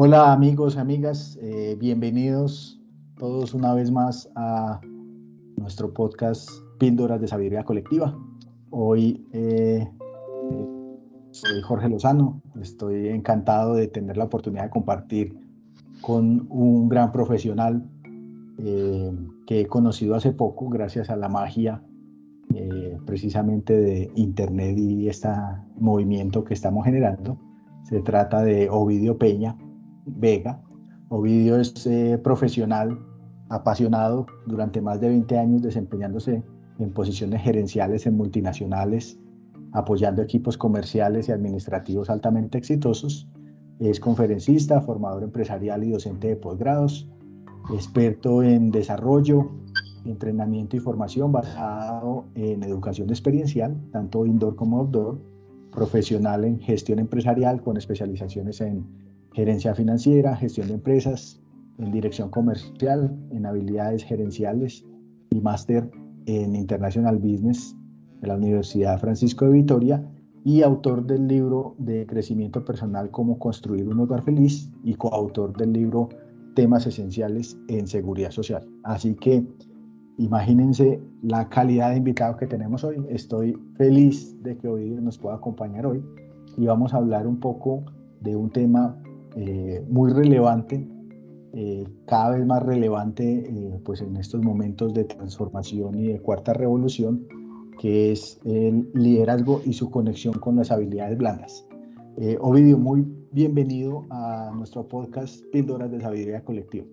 Hola amigos, amigas, eh, bienvenidos todos una vez más a nuestro podcast Píldoras de Sabiduría Colectiva. Hoy eh, soy Jorge Lozano, estoy encantado de tener la oportunidad de compartir con un gran profesional eh, que he conocido hace poco gracias a la magia precisamente de Internet y este movimiento que estamos generando. Se trata de Ovidio Peña, Vega. Ovidio es eh, profesional, apasionado, durante más de 20 años desempeñándose en posiciones gerenciales en multinacionales, apoyando equipos comerciales y administrativos altamente exitosos. Es conferencista, formador empresarial y docente de posgrados, experto en desarrollo, entrenamiento y formación basado en educación experiencial, tanto indoor como outdoor, profesional en gestión empresarial con especializaciones en gerencia financiera, gestión de empresas, en dirección comercial, en habilidades gerenciales y máster en International Business de la Universidad Francisco de Vitoria y autor del libro de crecimiento personal Cómo construir un hogar feliz y coautor del libro Temas esenciales en seguridad social. Así que imagínense la calidad de invitados que tenemos hoy. Estoy feliz de que hoy nos pueda acompañar hoy y vamos a hablar un poco de un tema eh, muy relevante, eh, cada vez más relevante eh, pues en estos momentos de transformación y de cuarta revolución, que es el liderazgo y su conexión con las habilidades blandas. Ovidio, muy bienvenido a nuestro podcast Píldoras de Sabiduría Colectiva.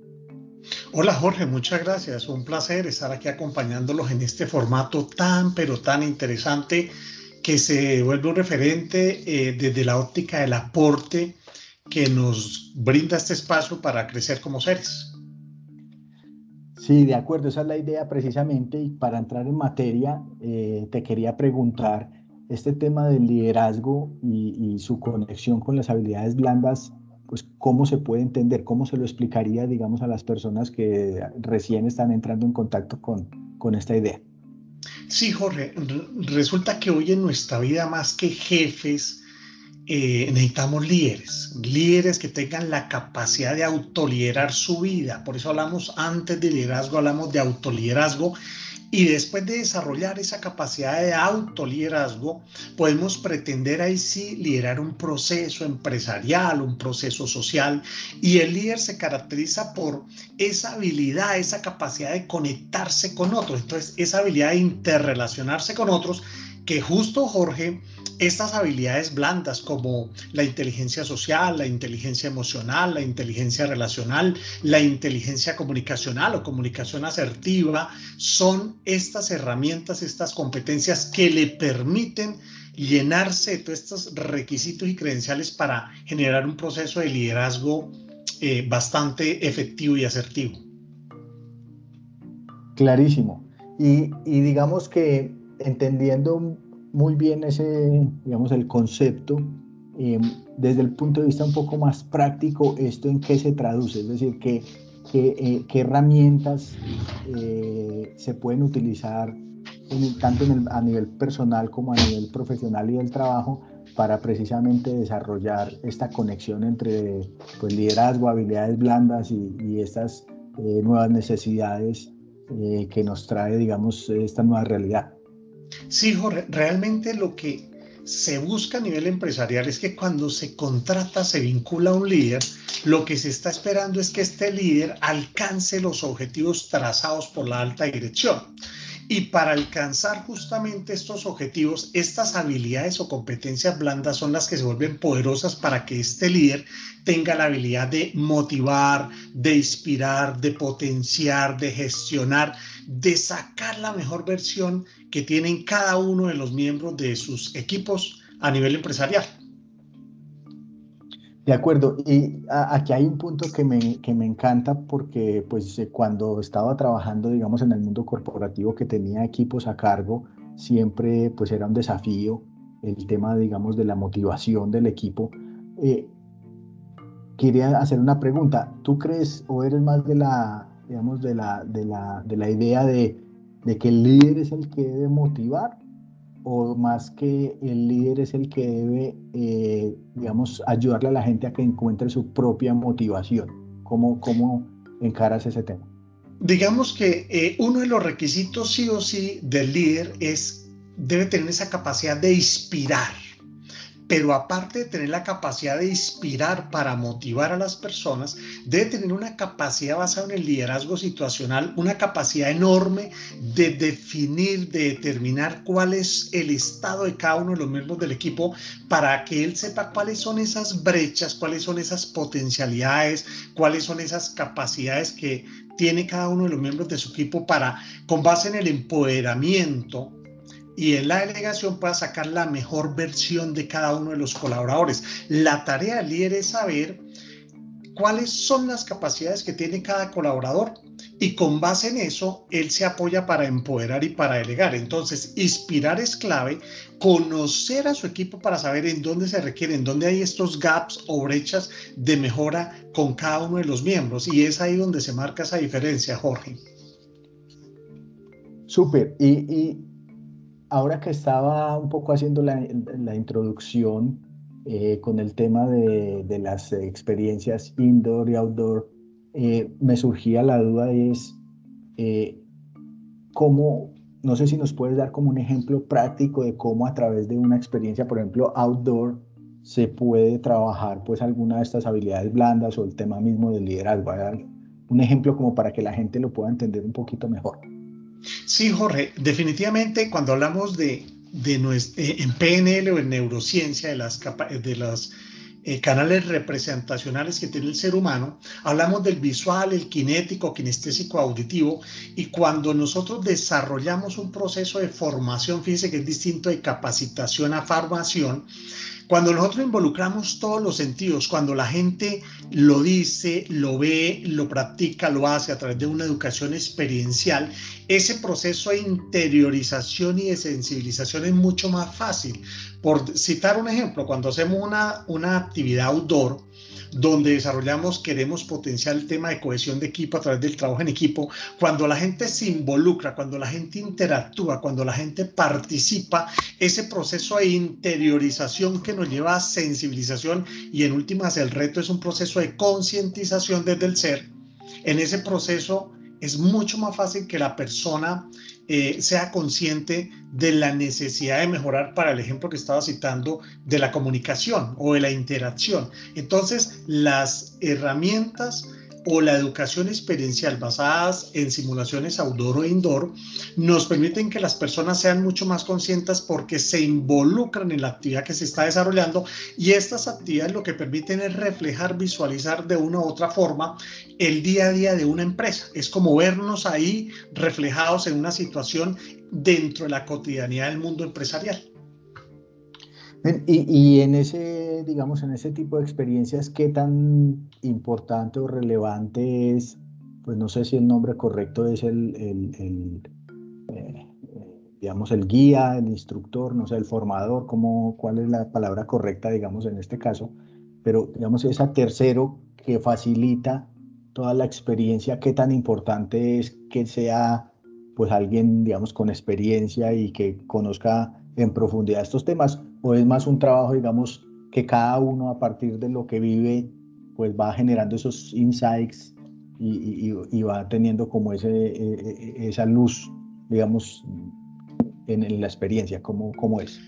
Hola Jorge, muchas gracias. Un placer estar aquí acompañándolos en este formato tan, pero tan interesante que se vuelve un referente desde la óptica del aporte que nos brinda este espacio para crecer como seres. Sí, de acuerdo, esa es la idea precisamente. Y para entrar en materia, eh, te quería preguntar, este tema del liderazgo y, su conexión con las habilidades blandas, pues cómo se puede entender, cómo se lo explicaría, digamos, a las personas que recién están entrando en contacto con, con esta idea. Sí, Jorge, resulta que hoy en nuestra vida más que jefes, eh, necesitamos líderes, líderes que tengan la capacidad de autoliderar su vida. Por eso hablamos antes de liderazgo, hablamos de autoliderazgo. Y después de desarrollar esa capacidad de autoliderazgo, podemos pretender ahí sí liderar un proceso empresarial, un proceso social. Y el líder se caracteriza por esa habilidad, esa capacidad de conectarse con otros. Entonces, esa habilidad de interrelacionarse con otros que justo Jorge, estas habilidades blandas como la inteligencia social, la inteligencia emocional, la inteligencia relacional, la inteligencia comunicacional o comunicación asertiva, son estas herramientas, estas competencias que le permiten llenarse de todos estos requisitos y credenciales para generar un proceso de liderazgo eh, bastante efectivo y asertivo. Clarísimo. Y, y digamos que entendiendo muy bien ese, digamos, el concepto, em, desde el punto de vista un poco más práctico, ¿esto en qué se traduce? Es decir, ¿qué, qué, eh, herramientas eh, se pueden utilizar tanto a nivel personal como a nivel profesional y del trabajo para precisamente desarrollar esta conexión entre pues, liderazgo, habilidades blandas y, y estas eh, nuevas necesidades que nos trae, digamos, esta nueva realidad? Sí, Jorge, realmente lo que se busca a nivel empresarial es que cuando se contrata, se vincula a un líder, lo que se está esperando es que este líder alcance los objetivos trazados por la alta dirección. Y para alcanzar justamente estos objetivos, estas habilidades o competencias blandas son las que se vuelven poderosas para que este líder tenga la habilidad de motivar, de inspirar, de potenciar, de gestionar, de sacar la mejor versión que tienen cada uno de los miembros de sus equipos a nivel empresarial. De acuerdo, y aquí hay un punto que me, que me encanta porque pues eh, cuando estaba trabajando, digamos, en el mundo corporativo que tenía equipos a cargo, siempre pues era un desafío el tema, digamos, de la motivación del equipo. Eh, quería hacer una pregunta, ¿tú crees o eres más de la, digamos, de la, de la, de la idea de, de que el líder es el que debe motivar o más que el líder es el que debe, eh, digamos, ayudarle a la gente a que encuentre su propia motivación? ¿Cómo, cómo encaras ese tema? Digamos que eh, uno de los requisitos sí o sí del líder es, debe tener esa capacidad de inspirar pero aparte de tener la capacidad de inspirar para motivar a las personas, debe tener una capacidad basada en el liderazgo situacional, una capacidad enorme de definir, de determinar cuál es el estado de cada uno de los miembros del equipo para que él sepa cuáles son esas brechas, cuáles son esas potencialidades, cuáles son esas capacidades que tiene cada uno de los miembros de su equipo para, con base en el empoderamiento, y en la delegación pueda sacar la mejor versión de cada uno de los colaboradores. La tarea del líder es saber cuáles son las capacidades que tiene cada colaborador y con base en eso él se apoya para empoderar y para delegar. Entonces, inspirar es clave, conocer a su equipo para saber en dónde se requieren, dónde hay estos gaps o brechas de mejora con cada uno de los miembros y es ahí donde se marca esa diferencia, Jorge. Súper. Y, y ahora que estaba un poco haciendo la, introducción eh, con el tema de, las experiencias indoor y outdoor, eh, me surgía la duda es eh, cómo, no sé si nos puedes dar como un ejemplo práctico de cómo a través de una experiencia, por ejemplo, outdoor, se puede trabajar pues alguna de estas habilidades blandas o el tema mismo del liderazgo. Un ejemplo como para que la gente lo pueda entender un poquito mejor. Sí, Jorge, definitivamente cuando hablamos de, de eh, en PNL o en neurociencia de las, de las eh, canales representacionales que tiene el ser humano, hablamos del visual, el kinético, kinestésico, auditivo, y cuando nosotros desarrollamos un proceso de formación, fíjense que es distinto de capacitación a formación, cuando nosotros involucramos todos los sentidos, cuando la gente lo dice, lo ve, lo practica, lo hace a través de una educación experiencial, ese proceso de interiorización y de sensibilización es mucho más fácil. Por citar un ejemplo, cuando hacemos una, una actividad outdoor, donde desarrollamos, queremos potenciar el tema de cohesión de equipo a través del trabajo en equipo, cuando la gente se involucra, cuando la gente interactúa, cuando la gente participa, ese proceso de interiorización que nos lleva a sensibilización y en últimas el reto es un proceso de concientización desde el ser, en ese proceso es mucho más fácil que la persona eh, sea consciente de la necesidad de mejorar para el ejemplo que estaba citando de la comunicación o de la interacción. Entonces, las herramientas o la educación experiencial basadas en simulaciones outdoor o indoor nos permiten que las personas sean mucho más conscientes porque se involucran en la actividad que se está desarrollando y estas actividades lo que permiten es reflejar, visualizar de una u otra forma el día a día de una empresa. Es como vernos ahí reflejados en una situación dentro de la cotidianidad del mundo empresarial. Y, en ese, digamos, en ese tipo de experiencias, ¿qué tan importante o relevante es, pues no sé si el nombre correcto es el, el, eh, digamos, el guía, el instructor, no sé, el formador, cómo, cuál es la palabra correcta, digamos, en este caso, pero, digamos, esa tercero que facilita toda la experiencia, qué tan importante es que sea, pues, alguien, digamos, con experiencia y que conozca en profundidad estos temas, o es más un trabajo, digamos, que cada uno a partir de lo que vive, pues va generando esos insights y, va teniendo como ese, e, e, esa luz, digamos, en, la experiencia, ¿cómo, ¿cómo es?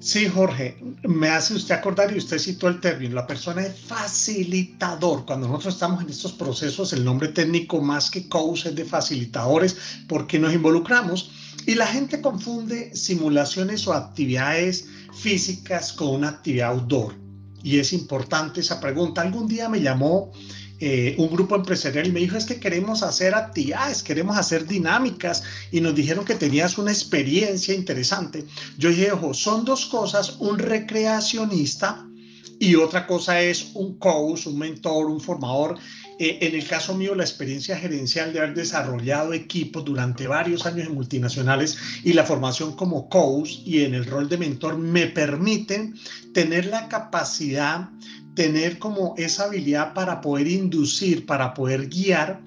Sí, Jorge, me hace usted acordar y usted citó el término, la persona es facilitador. Cuando nosotros estamos en estos procesos, el nombre técnico más que coach es de facilitadores porque nos involucramos y la gente confunde simulaciones o actividades físicas con una actividad outdoor. Y es importante esa pregunta. Algún día me llamó eh, un grupo empresarial y me dijo, es que queremos hacer actividades, queremos hacer dinámicas y nos dijeron que tenías una experiencia interesante. Yo dije, ojo, son dos cosas, un recreacionista y otra cosa es un coach, un mentor, un formador eh, en el caso mío, la experiencia gerencial de haber desarrollado equipos durante varios años en multinacionales y la formación como coach y en el rol de mentor me permiten tener la capacidad, tener como esa habilidad para poder inducir, para poder guiar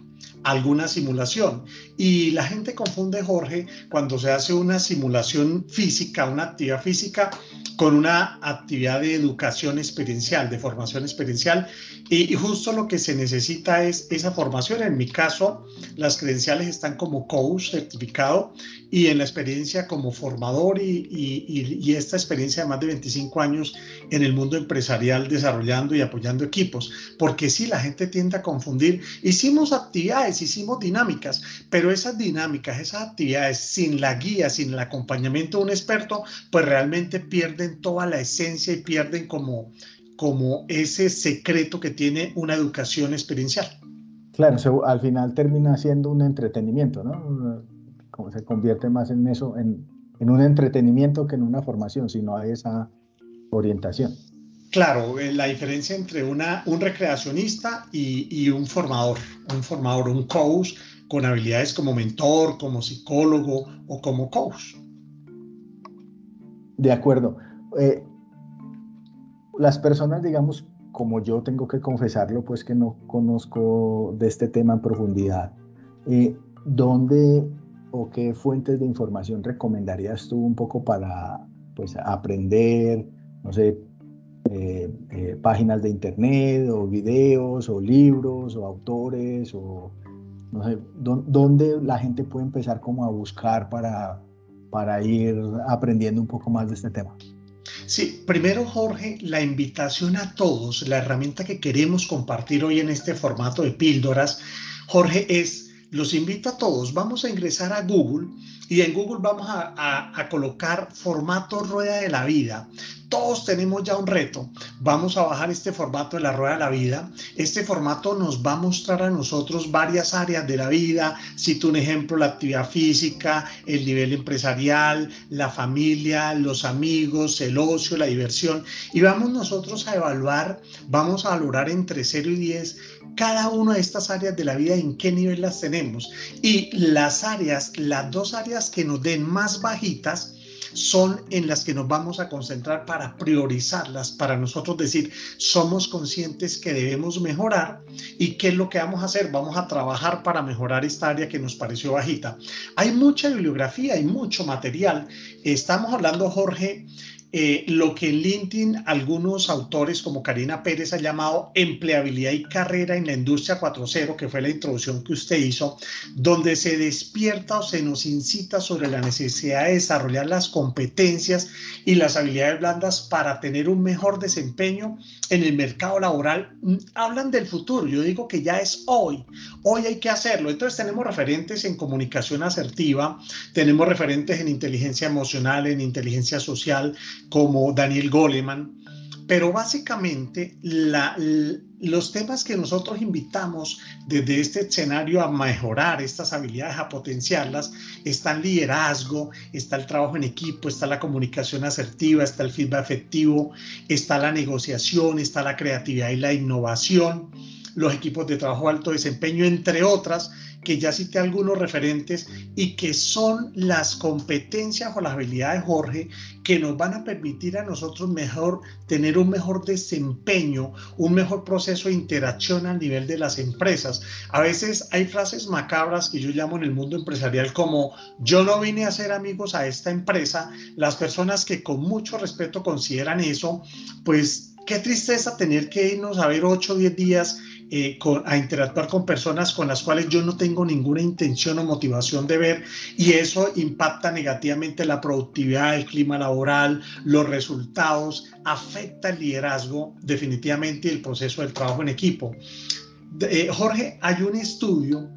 alguna simulación. Y la gente confunde, Jorge, cuando se hace una simulación física, una actividad física, con una actividad de educación experiencial, de formación experiencial. Y, justo lo que se necesita es esa formación. En mi caso, las credenciales están como coach certificado y en la experiencia como formador y, y, esta experiencia de más de 25 años en el mundo empresarial desarrollando y apoyando equipos. Porque sí, la gente tiende a confundir. Hicimos actividades, hicimos dinámicas, pero esas dinámicas, esas actividades sin la guía, sin el acompañamiento de un experto, pues realmente pierden toda la esencia y pierden como, como ese secreto que tiene una educación experiencial. Claro, al final termina siendo un entretenimiento, ¿no? Como se convierte más en eso, en, en un entretenimiento que en una formación, sino hay esa orientación. Claro, eh, la diferencia entre una, un recreacionista y, y, un formador, un formador, un coach con habilidades como mentor, como psicólogo o como coach. De acuerdo. Eh, las personas, digamos, como yo tengo que confesarlo, pues que no conozco de este tema en profundidad, eh, ¿dónde o qué fuentes de información recomendarías tú un poco para pues, aprender, no sé, eh, páginas de internet o videos o libros o autores o no sé, ¿dónde la gente puede empezar como a buscar para, para ir aprendiendo un poco más de este tema? Sí, primero Jorge, la invitación a todos, la herramienta que queremos compartir hoy en este formato de píldoras, Jorge, es, los invito a todos, vamos a ingresar a Google y en Google vamos a, colocar formato rueda de la vida todos tenemos ya un reto. Vamos a bajar este formato de la rueda de la vida. Este formato nos va a mostrar a nosotros varias áreas de la vida. Cito un ejemplo, la actividad física, el nivel empresarial, la familia, los amigos, el ocio, la diversión. Y vamos nosotros a evaluar, vamos a valorar entre 0 y 10 cada una de estas áreas de la vida, en qué nivel las tenemos. Y las áreas, las dos áreas que nos den más bajitas, son en las que nos vamos a concentrar para priorizarlas, para nosotros decir, somos conscientes que debemos mejorar y qué es lo que vamos a hacer. Vamos a trabajar para mejorar esta área que nos pareció bajita. Hay mucha bibliografía, hay mucho material. Estamos hablando, Jorge, eh, lo que en LinkedIn algunos autores como Karina Pérez ha llamado empleabilidad y carrera en la industria 4.0, que fue la introducción que usted hizo, donde se despierta o se nos incita sobre la necesidad de desarrollar las competencias y las habilidades blandas para tener un mejor desempeño en el mercado laboral. Mm, hablan del futuro, yo digo que ya es hoy, hoy hay que hacerlo. Entonces tenemos referentes en comunicación asertiva, tenemos referentes en inteligencia emocional, en inteligencia social, como Daniel Goleman, pero básicamente los temas que nosotros invitamos desde este escenario a mejorar estas habilidades, a potenciarlas, está el liderazgo, está el trabajo en equipo, está la comunicación asertiva, está el feedback efectivo, está la negociación, está la creatividad y la innovación, los equipos de trabajo alto desempeño, entre otras, que ya cité algunos referentes y que son las competencias o las habilidades, Jorge, que nos van a permitir a nosotros mejor tener un mejor desempeño, un mejor proceso de interacción a nivel de las empresas. A veces hay frases macabras que yo llamo en el mundo empresarial como yo no vine a hacer amigos a esta empresa. Las personas que con mucho respeto consideran eso, pues qué tristeza tener que irnos a ver 8 o 10 días eh, a interactuar con personas con las cuales yo no tengo ninguna intención o motivación de ver y eso impacta negativamente la productividad, el clima laboral, los resultados, afecta el liderazgo definitivamente y el proceso del trabajo en equipo. Eh, Jorge, hay un estudio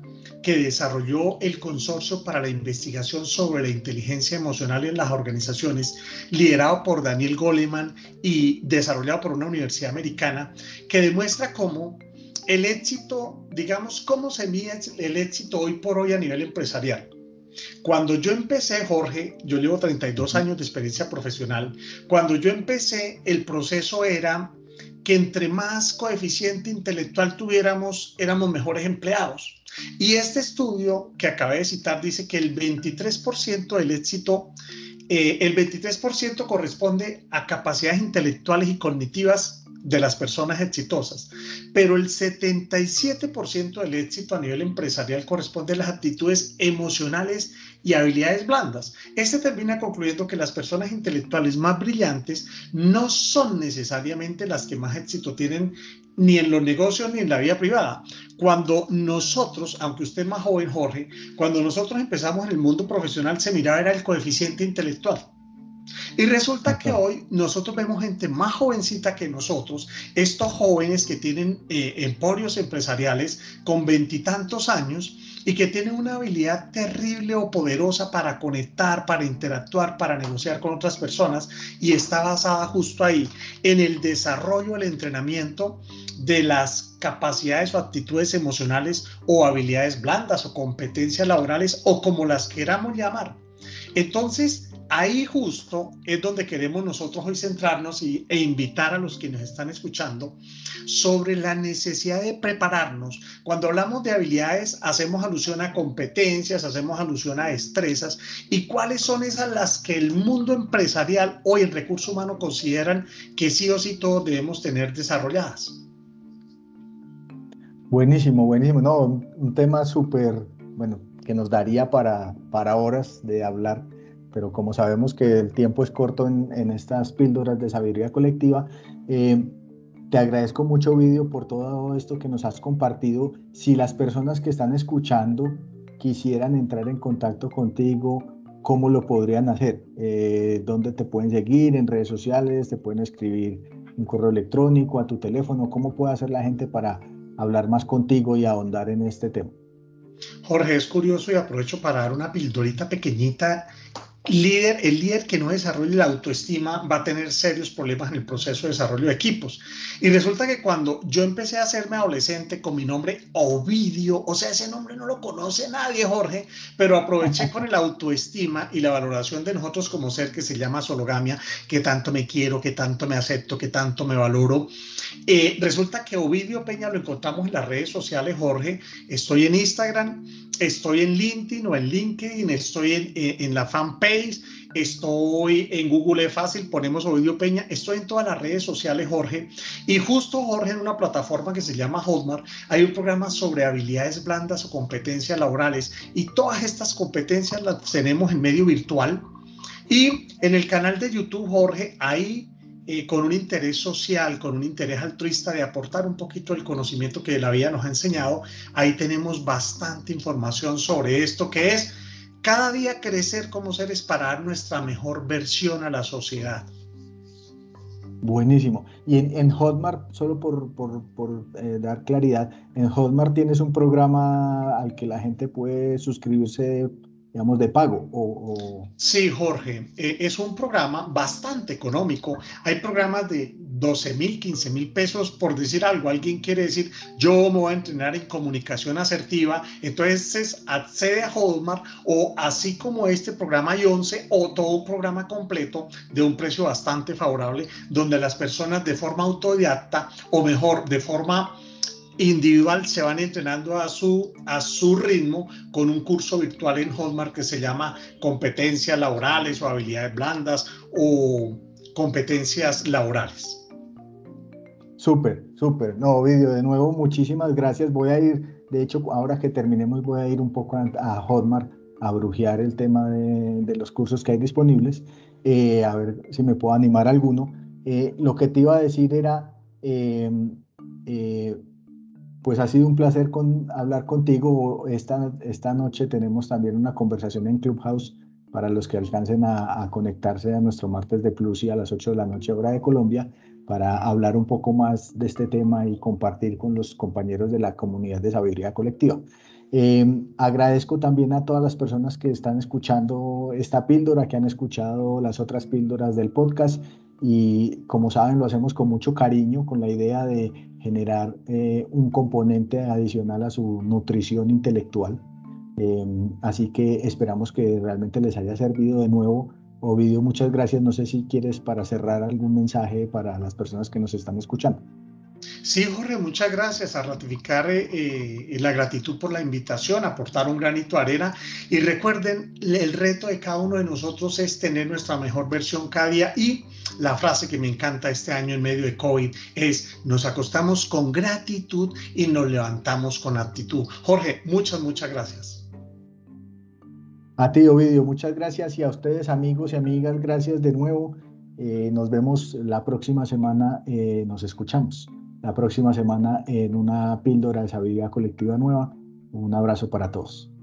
que desarrolló el Consorcio para la Investigación sobre la Inteligencia Emocional en las Organizaciones, liderado por Daniel Goleman y desarrollado por una universidad americana, que demuestra cómo el éxito, digamos, ¿cómo se mide el éxito hoy por hoy a nivel empresarial? Cuando yo empecé, Jorge, yo llevo 32 años de experiencia profesional, cuando yo empecé, el proceso era que entre más coeficiente intelectual tuviéramos, éramos mejores empleados. Y este estudio que acabé de citar dice que el 23% del éxito, eh, el 23% corresponde a capacidades intelectuales y cognitivas de las personas exitosas, pero el 77% del éxito a nivel empresarial corresponde a las actitudes emocionales y habilidades blandas. Este termina concluyendo que las personas intelectuales más brillantes no son necesariamente las que más éxito tienen ni en los negocios ni en la vida privada. Cuando nosotros, aunque usted es más joven, Jorge, cuando nosotros empezamos en el mundo profesional se miraba el coeficiente intelectual. Y resulta que hoy nosotros vemos gente más jovencita que nosotros, estos jóvenes que tienen eh, emporios empresariales con veintitantos años y que tienen una habilidad terrible o poderosa para conectar, para interactuar, para negociar con otras personas y está basada justo ahí en el desarrollo, el entrenamiento de las capacidades o actitudes emocionales o habilidades blandas o competencias laborales o como las queramos llamar. Entonces, ahí justo es donde queremos nosotros hoy centrarnos y, e invitar a los que nos están escuchando sobre la necesidad de prepararnos. Cuando hablamos de habilidades, hacemos alusión a competencias, hacemos alusión a destrezas y cuáles son esas las que el mundo empresarial hoy el recurso humano consideran que sí o sí todos debemos tener desarrolladas. Buenísimo, buenísimo. No, un tema súper, bueno, que nos daría para, para horas de hablar pero como sabemos que el tiempo es corto en, estas píldoras de sabiduría colectiva, eh, te agradezco mucho, Vídeo, por todo esto que nos has compartido. Si las personas que están escuchando quisieran entrar en contacto contigo, ¿cómo lo podrían hacer? Eh, ¿Dónde te pueden seguir? ¿En redes sociales? ¿Te pueden escribir un correo electrónico a tu teléfono? ¿Cómo puede hacer la gente para hablar más contigo y ahondar en este tema? Jorge, es curioso y aprovecho para dar una pildorita pequeñita líder, el líder que no desarrolle la autoestima va a tener serios problemas en el proceso de desarrollo de equipos. Y resulta que cuando yo empecé a hacerme adolescente con mi nombre Ovidio, o sea, ese nombre no lo conoce nadie, Jorge, pero aproveché con el autoestima y la valoración de nosotros como ser que se llama sologamia, que tanto me quiero, que tanto me acepto, que tanto me valoro. Eh, resulta que Ovidio Peña lo encontramos en las redes sociales, Jorge. Estoy en Instagram, estoy en LinkedIn o en LinkedIn, estoy en, en la fanpage estoy en Google Fácil, ponemos Ovidio Peña, estoy en todas las redes sociales, Jorge, y justo, Jorge, en una plataforma que se llama Hotmart, hay un programa sobre habilidades blandas o competencias laborales, y todas estas competencias las tenemos en medio virtual, y en el canal de YouTube, Jorge, ahí con un interés social, con un interés altruista de aportar un poquito el conocimiento que la vida nos ha enseñado, ahí tenemos bastante información sobre esto que es cada día crecer como seres para dar nuestra mejor versión a la sociedad. Buenísimo. Y en, Hotmart, solo por, por, eh, dar claridad, en Hotmart tienes un programa al que la gente puede suscribirse digamos, de pago? O, Sí, Jorge, eh, es un programa bastante económico. Hay programas de 12 mil, 15 mil pesos, por decir algo. Alguien quiere decir, yo me voy a entrenar en comunicación asertiva, entonces accede a Hotmart o así como este programa hay 11 o todo un programa completo de un precio bastante favorable, donde las personas de forma autodidacta o mejor, de forma individual se van entrenando a su, a su ritmo con un curso virtual en Hotmart que se llama competencias laborales o habilidades blandas o competencias laborales. Súper, súper. No, vídeo de nuevo, muchísimas gracias. Voy a ir, de hecho, ahora que terminemos, voy a ir un poco a, Hotmart a brujear el tema de, los cursos que hay disponibles, eh, a ver si me puedo animar alguno. Eh, lo que te iba a decir era, eh, pues ha sido un placer hablar contigo. Esta, esta noche tenemos también una conversación en Clubhouse para los que alcancen a, conectarse a nuestro martes de Plus y a las 8 de la noche hora de Colombia para hablar un poco más de este tema y compartir con los compañeros de la comunidad de sabiduría colectiva. Em, agradezco también a todas las personas que están escuchando esta píldora, que han escuchado las otras píldoras del podcast y como saben lo hacemos con mucho cariño, con la idea de generar eh, un componente adicional a su nutrición intelectual. Em, así que esperamos que realmente les haya servido de nuevo. Ovidio, muchas gracias. No sé si quieres para cerrar algún mensaje para las personas que nos están escuchando. Sí, Jorge, muchas gracias a ratificar eh, eh, la gratitud por la invitación, aportar un granito de arena y recuerden, el reto de cada uno de nosotros es tener nuestra mejor versión cada día y la frase que me encanta este año en medio de COVID es, nos acostamos con gratitud y nos levantamos con actitud. Jorge, muchas, muchas gracias. A ti, Ovidio, muchas gracias y a ustedes, amigos y amigas, gracias de nuevo. Eh, nos vemos la próxima semana, eh, nos escuchamos la próxima semana en una píldora de sabiduría colectiva nueva. Un abrazo para todos.